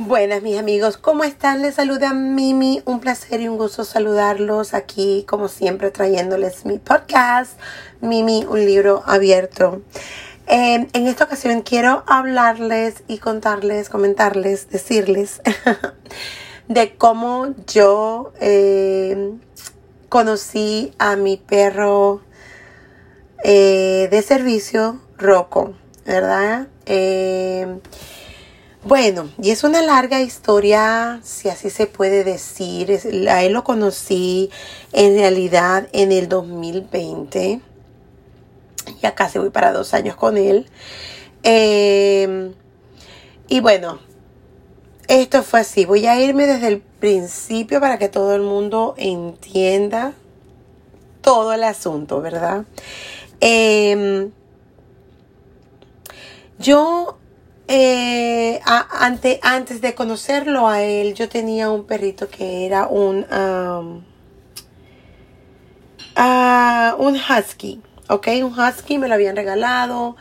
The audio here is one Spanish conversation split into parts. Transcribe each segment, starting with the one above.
Buenas mis amigos, ¿cómo están? Les saluda Mimi, un placer y un gusto saludarlos aquí como siempre trayéndoles mi podcast, Mimi, un libro abierto. Eh, en esta ocasión quiero hablarles y contarles, comentarles, decirles de cómo yo eh, conocí a mi perro eh, de servicio, Rocco, ¿verdad? Bueno, y es una larga historia, si así se puede decir. a él lo conocí en realidad en el 2020. Ya casi voy para dos años con él. Em, y bueno, esto fue así. Voy a irme desde el principio para que todo el mundo entienda todo el asunto, ¿verdad? Em, yo eh, antes de conocerlo a él, yo tenía un perrito que era un, um, uh, un husky, ¿ok? Un husky me lo habían regalado,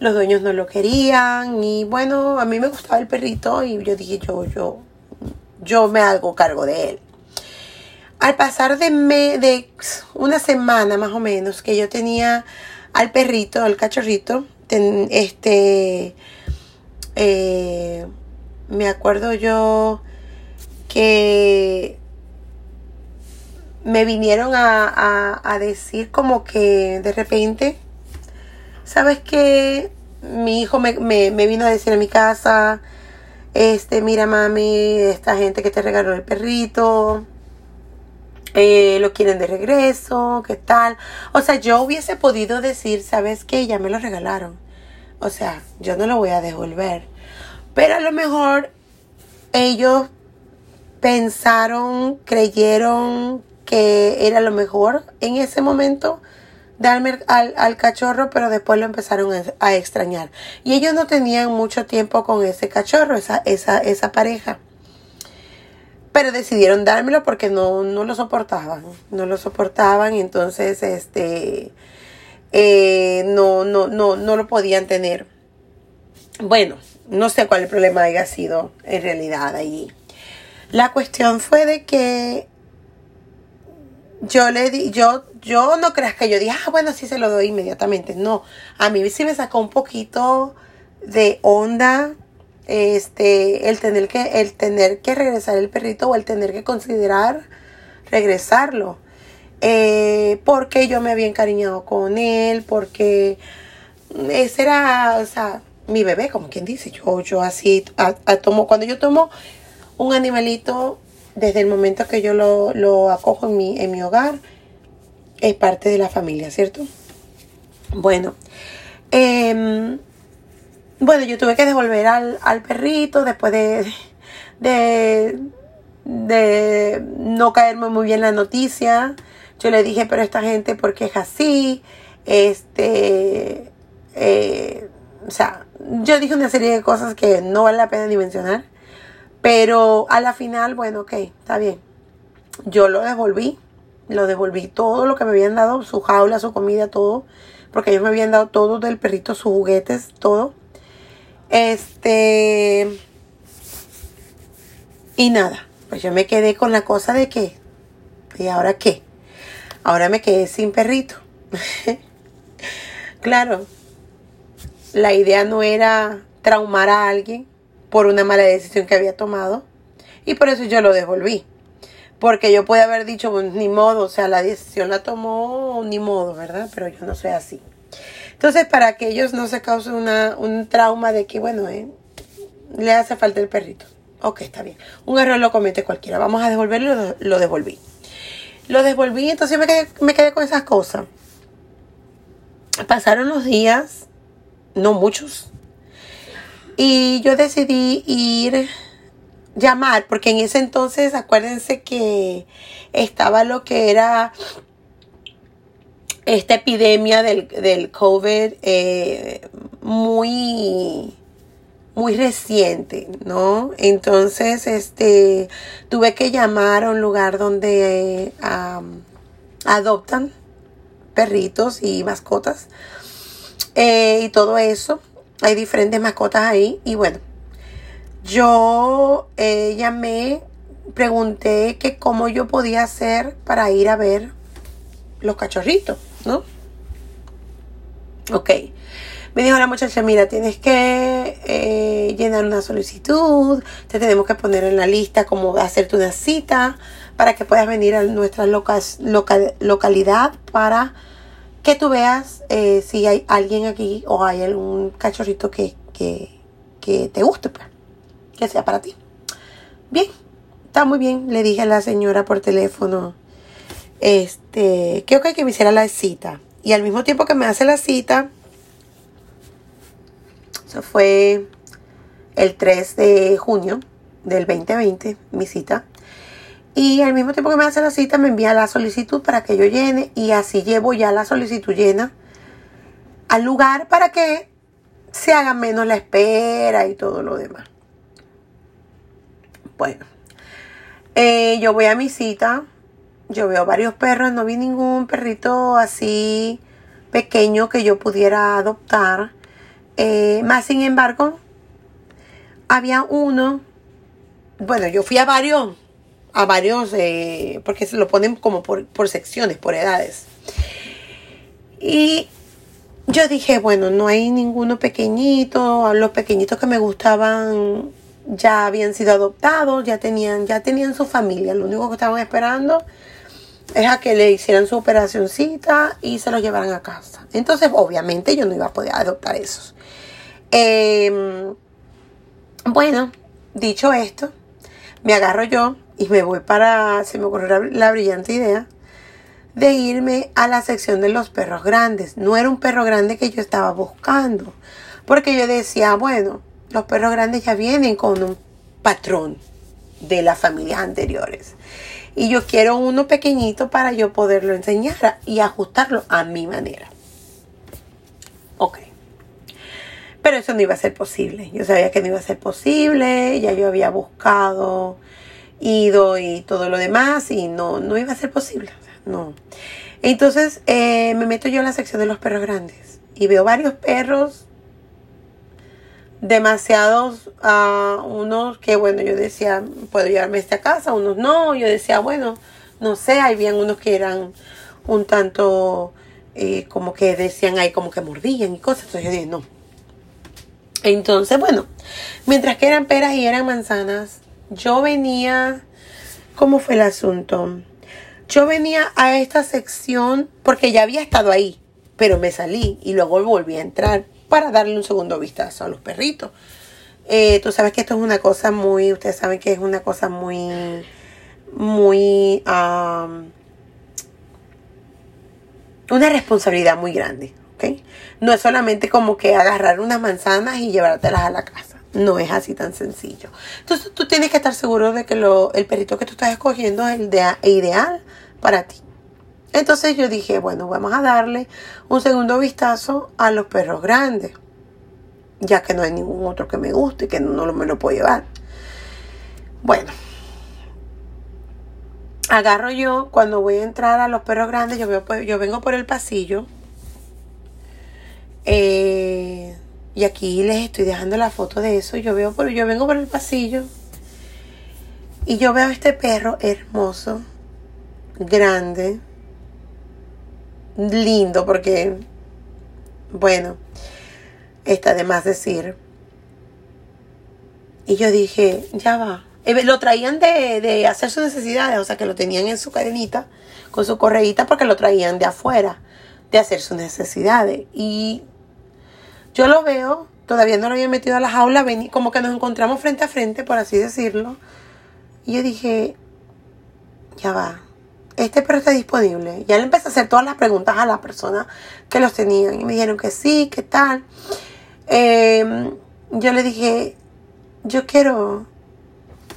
los dueños no lo querían y bueno, a mí me gustaba el perrito y yo dije, yo, yo, yo me hago cargo de él. Al pasar de, me, de una semana más o menos que yo tenía al perrito, al cachorrito, este eh, me acuerdo yo que me vinieron a, decir como que de repente, ¿sabes qué? Mi hijo me, vino a decir a mi casa, este, mira mami, esta gente que te regaló el perrito, eh, lo quieren de regreso, ¿qué tal? O sea, yo hubiese podido decir, ¿sabes qué? Ya me lo regalaron o sea, yo no lo voy a devolver. Pero a lo mejor ellos pensaron, creyeron que era lo mejor en ese momento darme al, cachorro, pero después lo empezaron a, extrañar. Y ellos no tenían mucho tiempo con ese cachorro, esa, esa, esa pareja. Pero decidieron dármelo porque no, no lo soportaban. No lo soportaban. Entonces, este eh, no, no, no, no lo podían tener. Bueno, no sé cuál el problema haya sido en realidad allí. La cuestión fue de que yo le di, yo, yo no creas que yo dije, ah, bueno, sí se lo doy inmediatamente. No, a mí sí me sacó un poquito de onda este el tener que el tener que regresar el perrito o el tener que considerar regresarlo eh, porque yo me había encariñado con él, porque ese era, o sea, mi bebé, como quien dice, yo, yo así, tomo, cuando yo tomo un animalito, desde el momento que yo lo, acojo en mi, en mi hogar, es parte de la familia, ¿cierto? Bueno, em, bueno, yo tuve que devolver al, al perrito después de, de, de no caerme muy bien la noticia. Yo le dije, pero esta gente, ¿por qué es así? Este, eh, o sea, yo dije una serie de cosas que no vale la pena ni mencionar. Pero a la final, bueno, ok, está bien. Yo lo devolví. Lo devolví todo lo que me habían dado, su jaula, su comida, todo. Porque ellos me habían dado todo del perrito, sus juguetes, todo. Este. Y nada, pues yo me quedé con la cosa de que, ¿y ahora qué? Ahora me quedé sin perrito. claro, la idea no era traumar a alguien por una mala decisión que había tomado y por eso yo lo devolví. Porque yo pude haber dicho, ni modo, o sea, la decisión la tomó, ni modo, ¿verdad? Pero yo no soy así. Entonces, para que ellos no se causen una, un trauma de que, bueno, eh, le hace falta el perrito. Ok, está bien. Un error lo comete cualquiera. Vamos a devolverlo, lo devolví. Lo devolví, entonces me quedé, me quedé con esas cosas. Pasaron los días, no muchos, y yo decidí ir llamar, porque en ese entonces acuérdense que estaba lo que era esta epidemia del, del COVID eh, muy muy reciente, ¿no? Entonces, este, tuve que llamar a un lugar donde adoptan perritos y mascotas eh, y todo eso. Hay diferentes mascotas ahí y bueno, yo eh, llamé, pregunté que cómo yo podía hacer para ir a ver los cachorritos, ¿no? Ok. Me dijo la muchacha, mira, tienes que eh, llenar una solicitud, te tenemos que poner en la lista como hacerte una cita para que puedas venir a nuestra localidad para que tú veas eh, si hay alguien aquí o hay algún cachorrito que, te guste, pues, que sea para ti. Bien, está muy bien, le dije a la señora por teléfono, este, creo que que me hiciera la cita. Y al mismo tiempo que me hace la cita, eso fue el 3 de junio del 2020, mi cita. Y al mismo tiempo que me hace la cita, me envía la solicitud para que yo llene y así llevo ya la solicitud llena al lugar para que se haga menos la espera y todo lo demás. Bueno, eh, yo voy a mi cita, yo veo varios perros, no vi ningún perrito así pequeño que yo pudiera adoptar. Eh, más sin embargo, había uno, bueno, yo fui a varios a varios, eh, porque se lo ponen como por, por secciones, por edades. Y yo dije, bueno, no hay ninguno pequeñito, los pequeñitos que me gustaban ya habían sido adoptados, ya tenían, ya tenían su familia, lo único que estaban esperando es a que le hicieran su operacioncita y se los llevaran a casa. Entonces, obviamente, yo no iba a poder adoptar esos. Em, bueno, dicho esto, me agarro yo y me voy para, se me ocurrió la, brillante idea de irme a la sección de los perros grandes. No era un perro grande que yo estaba buscando, porque yo decía, bueno, los perros grandes ya vienen con un patrón de las familias anteriores. Y yo quiero uno pequeñito para yo poderlo enseñar y ajustarlo a mi manera. Ok. Pero eso no iba a ser posible. Yo sabía que no iba a ser posible. Ya yo había buscado ido y todo lo demás y no, no iba a ser posible. no. Entonces eh, me meto yo en la sección de los perros grandes y veo varios perros, demasiados, uh, unos que bueno, yo decía, puedo llevarme este a casa, unos no, yo decía, bueno, no sé, habían unos que eran un tanto eh, como que decían ahí como que mordían y cosas, entonces yo dije, no. Entonces, bueno, mientras que eran peras y eran manzanas, yo venía, ¿cómo fue el asunto? Yo venía a esta sección porque ya había estado ahí, pero me salí y luego volví a entrar para darle un segundo vistazo a los perritos. Eh, tú sabes que esto es una cosa muy, ustedes saben que es una cosa muy, muy, una responsabilidad muy grande, ¿ok? No es solamente como que agarrar unas manzanas y llevártelas a la casa no es así tan sencillo. Entonces tú tienes que estar seguro de que lo, el perrito que tú estás escogiendo es el de, ideal para ti. Entonces yo dije, bueno, vamos a darle un segundo vistazo a los perros grandes, ya que no hay ningún otro que me guste y que no, me lo puedo llevar. Bueno, agarro yo cuando voy a entrar a los perros grandes, yo, veo, yo vengo por el pasillo. Eh, y aquí les estoy dejando la foto de eso. Yo veo yo vengo por el pasillo y yo veo este perro hermoso, grande, lindo, porque, bueno, está de más decir. Y yo dije, ya va. Eh, lo traían de, de hacer sus necesidades, o sea que lo tenían en su cadenita, con su correíta, porque lo traían de afuera, de hacer sus necesidades. Y yo lo veo, todavía no lo había metido a la jaula, como que nos encontramos frente a frente, por así decirlo. Y yo dije, ya va, este perro está disponible. Ya le empecé a hacer todas las preguntas a las personas que los tenían. Y me dijeron que sí, que tal. Em, yo le dije, yo quiero,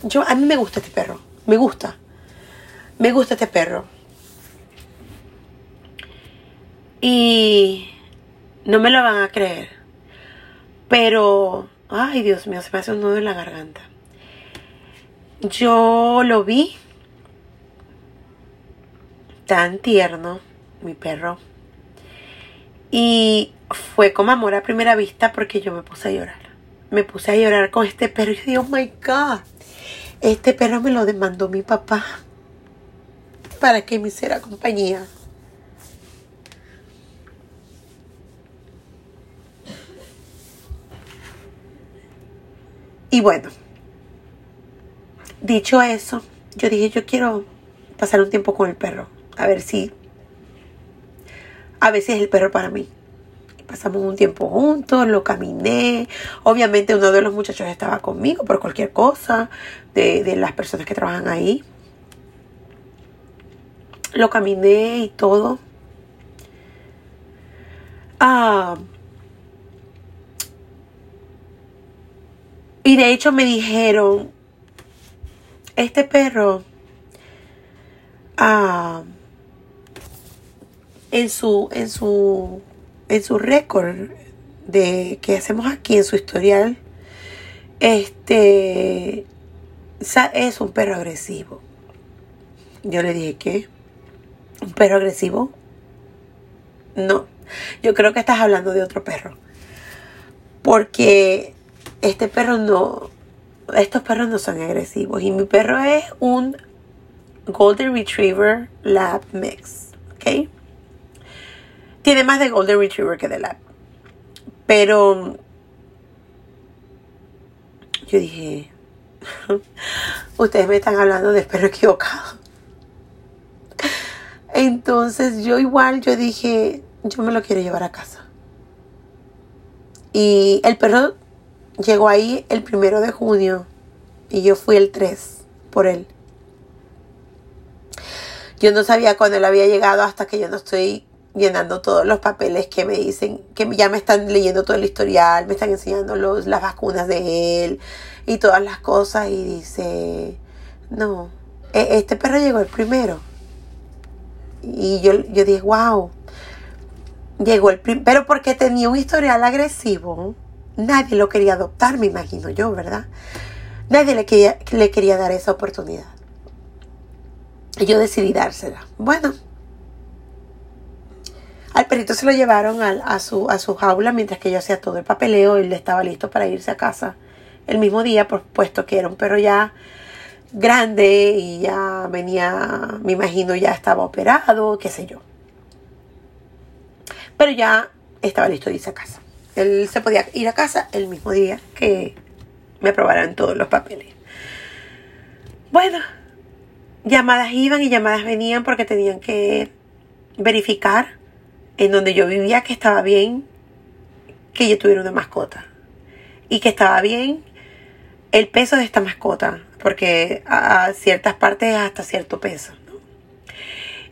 yo, a mí me gusta este perro, me gusta, me gusta este perro. Y no me lo van a creer. Pero, ay Dios mío, se me hace un nudo en la garganta. Yo lo vi tan tierno, mi perro. Y fue como amor a primera vista porque yo me puse a llorar. me puse a llorar con este perro y dije, oh my God, este perro me lo demandó mi papá para que me hiciera compañía. Y bueno, dicho eso, yo dije, yo quiero pasar un tiempo con el perro, a ver si, a ver si es el perro para mí. Pasamos un tiempo juntos, lo caminé. Obviamente uno de los muchachos estaba conmigo por cualquier cosa, de, de las personas que trabajan ahí. Lo caminé y todo. Ah, y de hecho me dijeron, este perro ah, en su en su en su récord de que hacemos aquí en su historial este es un perro agresivo. Yo le dije que un perro agresivo no. Yo creo que estás hablando de otro perro. Porque este perro no estos perros no son agresivos. Y mi perro es un Golden Retriever Lab Mix, ¿ok? Tiene más de Golden Retriever que de Lab. Pero yo dije, ustedes me están hablando de perro equivocado. Entonces yo igual, yo dije, yo me lo quiero llevar a casa. Y el perro llegó ahí el primero de junio y yo fui el 3 por él. Yo no sabía cuándo él había llegado hasta que yo no estoy llenando todos los papeles que me dicen, que ya me están leyendo todo el historial, me están enseñando los, las vacunas de él y todas las cosas y dice, no, e, este perro llegó el primero. Y yo, yo dije, wow, llegó el primero, pero porque tenía un historial agresivo, nadie lo quería adoptar, me imagino yo, ¿verdad? Nadie le quería, le quería dar esa oportunidad. Y yo decidí dársela. Bueno, al perrito se lo llevaron a, su, a su jaula mientras que yo hacía todo el papeleo él estaba listo para irse a casa el mismo día, por puesto que era un perro ya grande y ya venía, me imagino, ya estaba operado, qué sé yo. Pero ya estaba listo de irse a casa. Él se podía ir a casa el mismo día que me aprobaran todos los papeles. Bueno, llamadas iban y llamadas venían porque tenían que verificar en donde yo vivía que estaba bien que yo tuviera una mascota. Y que estaba bien el peso de esta mascota porque a, ciertas partes hasta cierto peso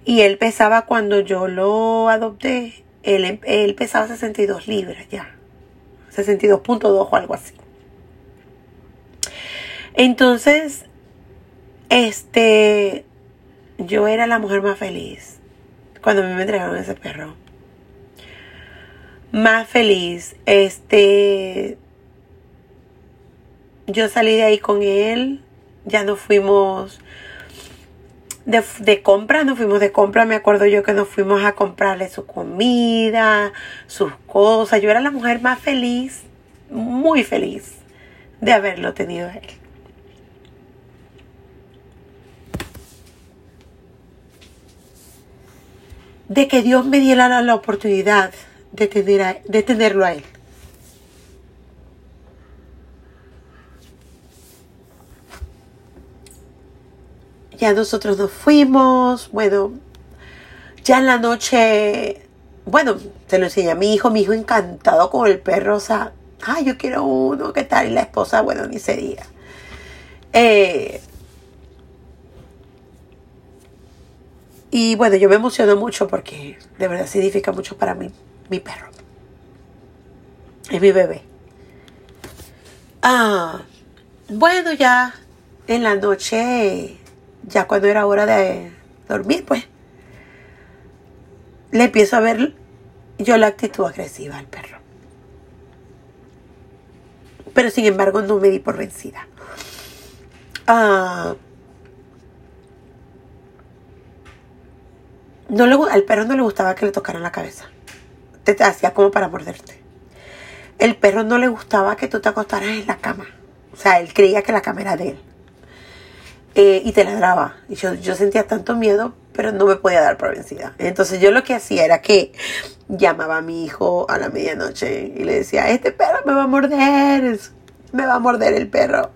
y él pesaba cuando yo lo adopté él, él pesaba 62 libras ya. 62.2 o algo así. Entonces este, yo era la mujer más feliz cuando me entregaron ese perro. Más feliz. Este, yo salí de ahí con él. Ya nos fuimos de, de, compra, nos fuimos de compra. Me acuerdo yo que nos fuimos a comprarle su comida, sus cosas. Yo era la mujer más feliz, muy feliz de haberlo tenido él. de que Dios me diera la oportunidad de, tener de tenerlo a Él. Ya nosotros nos fuimos, bueno, ya en la noche, bueno, se lo enseñé a mi hijo, mi hijo encantado con el perro, o sea, ay, yo quiero uno, ¿qué tal? Y la esposa, bueno, ni se diga. Eh, Y bueno, yo me emociono mucho porque de verdad significa mucho para mí, mi perro. Es mi bebé. Ah, bueno, ya en la noche, ya cuando era hora de dormir, pues, le empiezo a ver yo la actitud agresiva al perro. Pero sin embargo no me di por vencida. Ah, no al perro no le gustaba que le tocaran la cabeza. Te, hacía como para morderte. el perro no le gustaba que tú te acostaras en la cama. O sea, él creía que la cama era de él. Eh, y te ladraba. Y yo, yo sentía tanto miedo, pero no me podía dar por vencida. Entonces yo lo que hacía era que llamaba a mi hijo a la medianoche y le decía, este perro me va a morder, me va a morder el perro.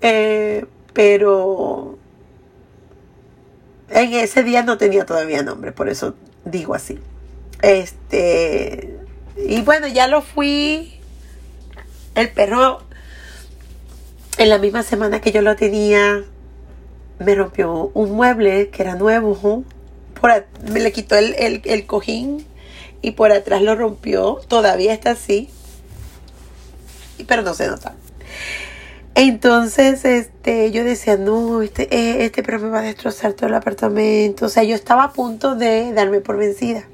Eh, pero en ese día no tenía todavía nombre, por eso digo así. Este, y bueno, ya lo fui. El perro, en la misma semana que yo lo tenía, me rompió un mueble que era nuevo. Por, me le quitó el, el cojín y por atrás lo rompió. Todavía está así. Pero no se nota. Entonces, este, yo decía, no, este, eh, este perro me va a destrozar todo el apartamento. O sea, yo estaba a punto de darme por vencida.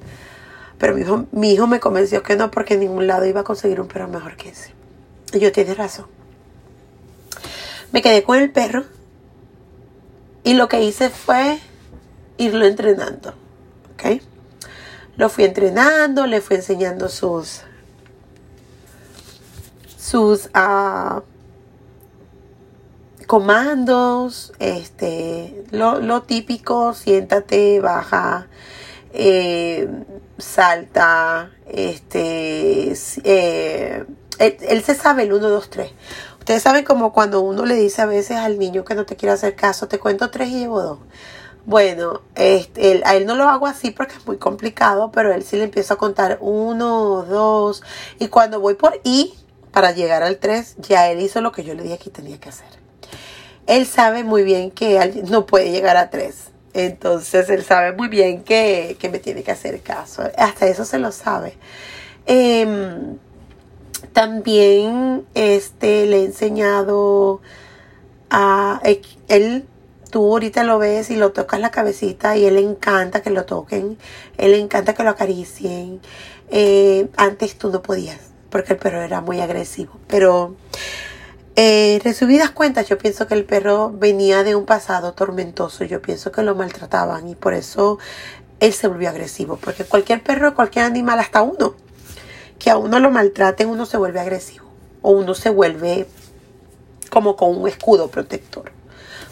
Pero mi hijo, mi hijo me convenció que no, porque en ningún lado iba a conseguir un perro mejor que ese. Y yo tiene razón. Me quedé con el perro. Y lo que hice fue irlo entrenando. ¿Ok? Lo fui entrenando, le fui enseñando sus. sus. Uh, comandos, este, lo, típico, siéntate, baja, eh, salta, este, eh, él, se sabe el 1, 2, 3. Ustedes saben como cuando uno le dice a veces al niño que no te quiere hacer caso, te cuento tres y llevo dos. Bueno, este, a él no lo hago así porque es muy complicado, pero él sí le empiezo a contar uno, dos, y cuando voy por I, para llegar al 3, ya él hizo lo que yo le dije que tenía que hacer él sabe muy bien que no puede llegar a tres. Entonces él sabe muy bien que, me tiene que hacer caso. Hasta eso se lo sabe. Em, también este, le he enseñado a él. Tú ahorita lo ves y lo tocas la cabecita y él le encanta que lo toquen. Él le encanta que lo acaricien. Eh, antes tú no podías porque el perro era muy agresivo. Pero eh, resumidas cuentas, yo pienso que el perro venía de un pasado tormentoso. Yo pienso que lo maltrataban y por eso él se volvió agresivo. Porque cualquier perro, cualquier animal, hasta uno, que a uno lo maltraten, uno se vuelve agresivo. O uno se vuelve como con un escudo protector.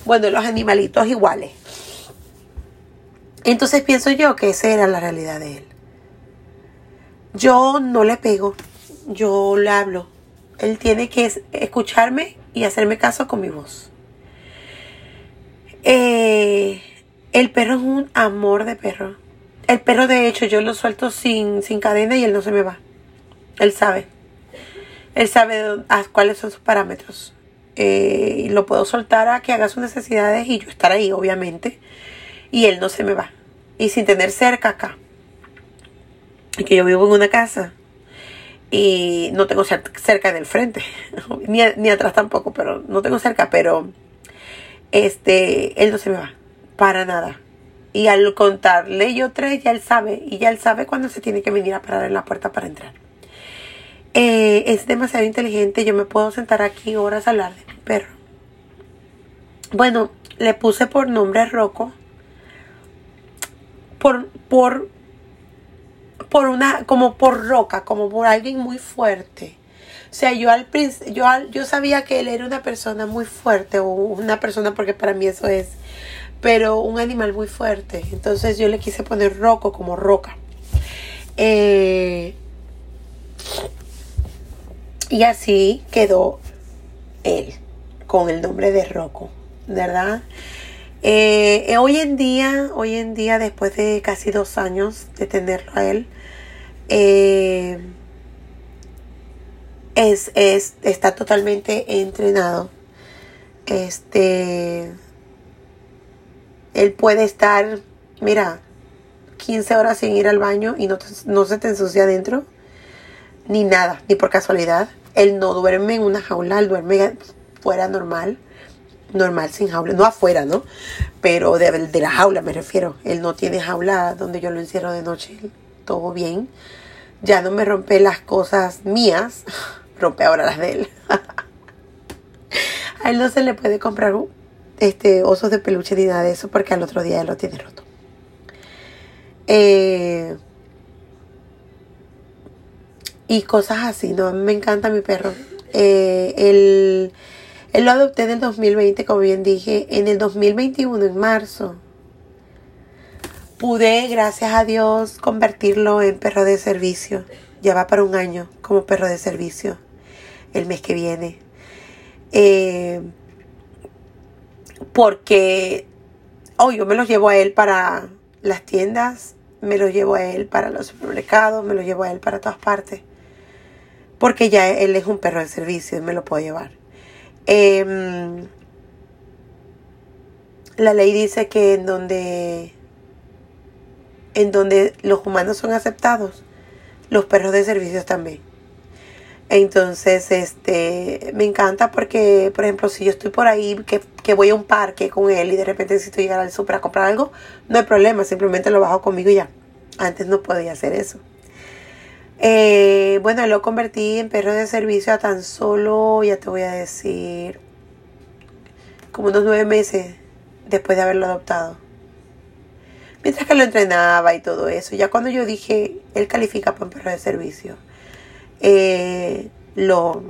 Bueno, los animalitos iguales. Entonces pienso yo que esa era la realidad de él. Yo no le pego, yo le hablo, él tiene que escucharme y hacerme caso con mi voz. Eh, el perro es un amor de perro. El perro, de hecho, yo lo suelto sin, sin cadena y él no se me va. Él sabe. Él sabe cuáles son sus parámetros. Eh, y lo puedo soltar a que haga sus necesidades y yo estar ahí, obviamente. Y él no se me va. Y sin tener cerca acá. Y que yo vivo en una casa y no tengo cerca del frente, ni, ni, atrás tampoco, pero no tengo cerca, pero este, él no se me va, para nada. Y al contarle yo tres, ya él sabe, y ya él sabe cuándo se tiene que venir a parar en la puerta para entrar. Eh, es demasiado inteligente, yo me puedo sentar aquí horas a hablar de mi perro. Bueno, le puse por nombre Rocco, por, por por una, como por roca, como por alguien muy fuerte. O sea, yo al yo, yo sabía que él era una persona muy fuerte, o una persona, porque para mí eso es, pero un animal muy fuerte. Entonces yo le quise poner roco como roca. Eh, y así quedó él, con el nombre de Rocco, ¿verdad? Eh, eh, hoy en día, hoy en día, después de casi dos años de tenerlo a él, eh, es, es, está totalmente entrenado. Este, él puede estar, mira, 15 horas sin ir al baño y no, no se te ensucia adentro, ni nada, ni por casualidad. Él no duerme en una jaula, él duerme fuera normal normal sin jaula, no afuera, ¿no? Pero de, de, la jaula me refiero. Él no tiene jaula donde yo lo encierro de noche, todo bien. Ya no me rompe las cosas mías, rompe ahora las de él. A él no se le puede comprar este osos de peluche ni nada de eso porque al otro día él lo tiene roto. Eh, y cosas así, ¿no? Me encanta mi perro. Eh, él lo adopté en el 2020, como bien dije, en el 2021, en marzo. Pude, gracias a Dios, convertirlo en perro de servicio. Ya va para un año como perro de servicio el mes que viene. Eh, porque oh, yo me lo llevo a él para las tiendas, me lo llevo a él para los supermercados, me lo llevo a él para todas partes. Porque ya él es un perro de servicio y me lo puedo llevar. Em, la ley dice que en donde en donde los humanos son aceptados, los perros de servicio también. Entonces, este, me encanta porque, por ejemplo, si yo estoy por ahí, que, que voy a un parque con él y de repente necesito llegar al super a comprar algo, no hay problema, simplemente lo bajo conmigo y ya. Antes no podía hacer eso. Eh, bueno, lo convertí en perro de servicio a tan solo, ya te voy a decir, como unos nueve meses después de haberlo adoptado. Mientras que lo entrenaba y todo eso, ya cuando yo dije, él califica para un perro de servicio eh, lo,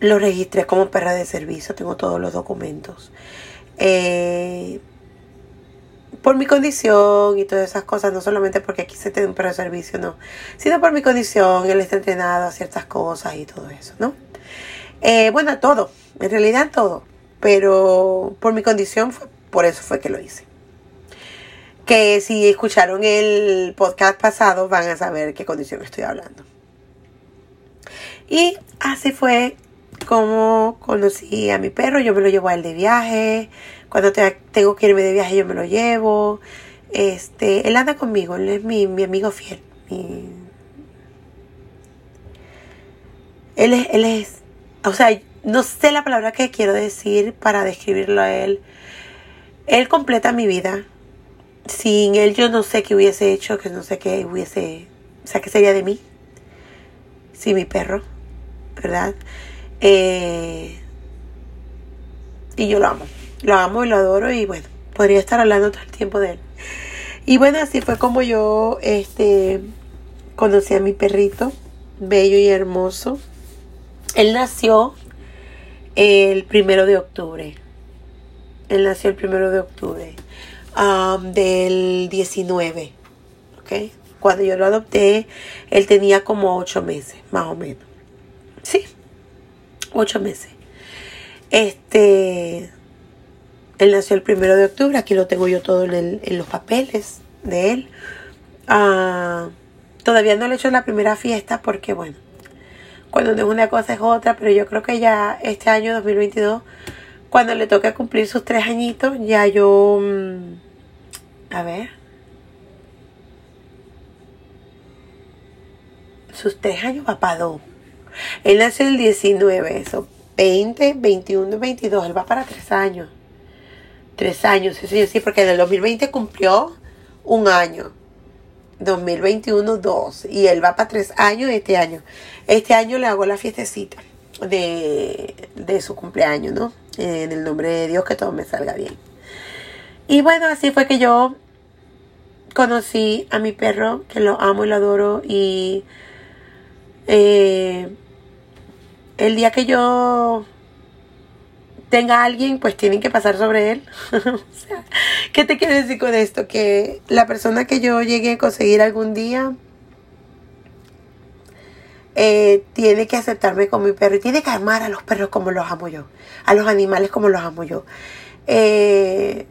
lo registré como perra de servicio, tengo todos los documentos. Eh, por mi condición y todas esas cosas, no solamente porque aquí se tiene un perro de servicio, no, sino por mi condición, él está entrenado a ciertas cosas y todo eso, ¿no? Eh, bueno, todo, en realidad todo, pero por mi condición, fue, por eso fue que lo hice. Que si escucharon el podcast pasado van a saber qué condición estoy hablando. Y así fue como conocí a mi perro. Yo me lo llevo a él de viaje. Cuando tengo que irme de viaje, yo me lo llevo. Este, él anda conmigo, él es mi, amigo fiel. Él es, él es, o sea, no sé la palabra que quiero decir para describirlo a él. Él completa mi vida. Sin él yo no sé qué hubiese hecho, que no sé qué hubiese, o sea, qué sería de mí. Sin mi perro. ¿verdad? Eh, y yo lo amo, lo amo y lo adoro y bueno, podría estar hablando todo el tiempo de él. Y bueno, así fue como yo este, conocí a mi perrito, bello y hermoso. Él nació el primero de octubre. Él nació el primero de octubre um, del 19. ¿Ok? Cuando yo lo adopté, él tenía como ocho meses, más o menos. Sí, ocho meses. Este, él nació el primero de octubre, aquí lo tengo yo todo en, los papeles de él. Ah, todavía no le he hecho la primera fiesta porque, bueno, cuando es una cosa es otra, pero yo creo que ya este año 2022, cuando le toque cumplir sus tres añitos, ya yo, mm, a ver, sus tres años va para dos. Él nació el 19, eso, 20, 21, 22, él va para tres años. Tres años, sí, sí, porque en el 2020 cumplió un año. 2021, dos. Y él va para tres años este año. Este año le hago la fiestecita de, de su cumpleaños, ¿no? En el nombre de Dios, que todo me salga bien. Y bueno, así fue que yo conocí a mi perro, que lo amo y lo adoro. Y eh, el día que yo tenga a alguien, pues tienen que pasar sobre él. ¿qué te quiero decir con esto? Que la persona que yo llegue a conseguir algún día eh, tiene que aceptarme como mi perro y tiene que amar a los perros como los amo yo, a los animales como los amo yo. Eh,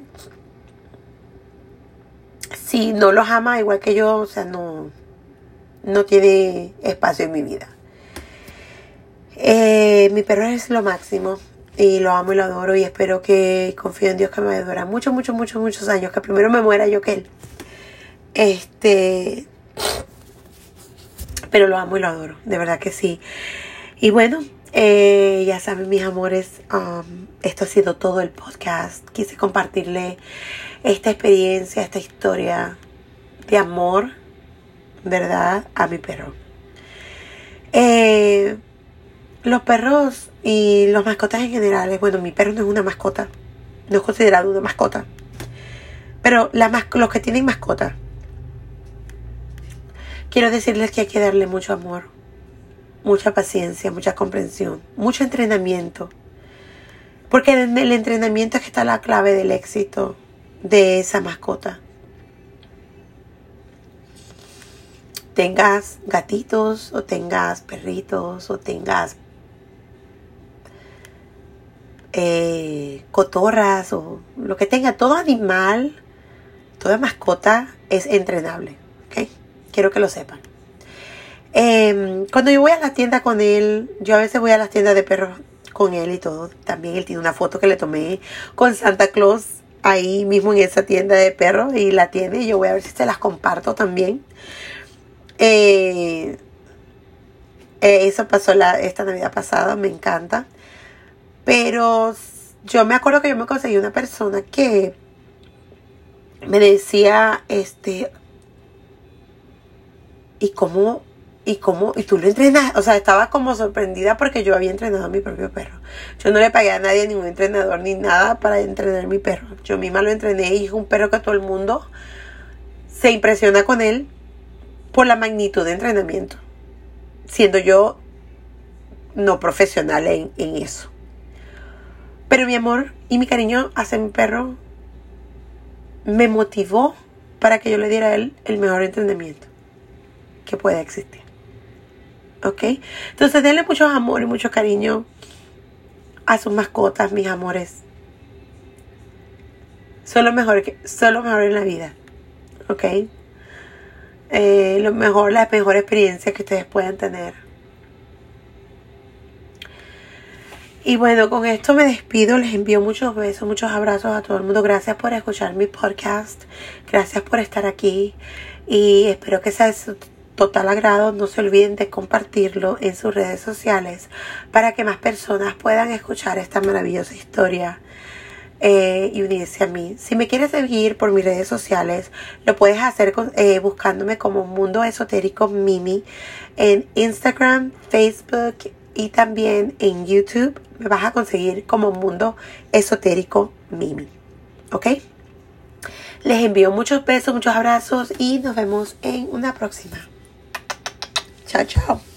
si no los ama igual que yo, o sea, no, no tiene espacio en mi vida. Eh, mi perro es lo máximo y lo amo y lo adoro y espero que confío en Dios que me va a durar muchos, muchos, muchos, muchos años, que primero me muera yo que él. Este, pero lo amo y lo adoro, de verdad que sí. Y bueno, eh, ya saben mis amores, um, esto ha sido todo el podcast. Quise compartirle esta experiencia, esta historia de amor, ¿verdad? A mi perro. Eh, los perros y los mascotas en general, bueno, mi perro no es una mascota, no es considerado una mascota. Pero los que tienen mascota, quiero decirles que hay que darle mucho amor, mucha paciencia, mucha comprensión, mucho entrenamiento. Porque en el entrenamiento es que está la clave del éxito de esa mascota. Tengas gatitos o tengas perritos o tengas eh, cotorras o lo que tenga, todo animal, toda mascota es entrenable. ¿ok? Quiero que lo sepan. Em, cuando yo voy a la tienda con él, yo a veces voy a las tiendas de perros con él y todo. También él tiene una foto que le tomé con Santa Claus ahí mismo en esa tienda de perros y la tiene. Yo voy a ver si se las comparto también. Eh, eh, eso pasó la, esta Navidad pasada, me encanta. Pero yo me acuerdo que yo me conseguí una persona que me decía, este, ¿y cómo y cómo, y tú lo entrenas, o sea, estaba como sorprendida porque yo había entrenado a mi propio perro. Yo no le pagué a nadie, ningún entrenador, ni nada para entrenar a mi perro. Yo misma lo entrené y es un perro que todo el mundo se impresiona con él por la magnitud de entrenamiento, siendo yo no profesional en, en eso. Pero mi amor y mi cariño hacia mi perro me motivó para que yo le diera a él el mejor entrenamiento que pueda existir. ¿Ok? Entonces denle mucho amor y mucho cariño a sus mascotas, mis amores. Son lo mejor, que, son lo mejor en la vida. ¿Ok? Eh, lo mejor, la mejor experiencia que ustedes puedan tener. Y bueno, con esto me despido. Les envío muchos besos, muchos abrazos a todo el mundo. Gracias por escuchar mi podcast. Gracias por estar aquí. Y espero que sea total agrado, no se olviden de compartirlo en sus redes sociales para que más personas puedan escuchar esta maravillosa historia eh, y unirse a mí. Si me quieres seguir por mis redes sociales, lo puedes hacer eh, buscándome como Mundo Esotérico Mimi en Instagram, Facebook y también en YouTube. Me vas a conseguir como Mundo Esotérico Mimi. ¿Ok? Les envío muchos besos, muchos abrazos y nos vemos en una próxima. Tchau, tchau.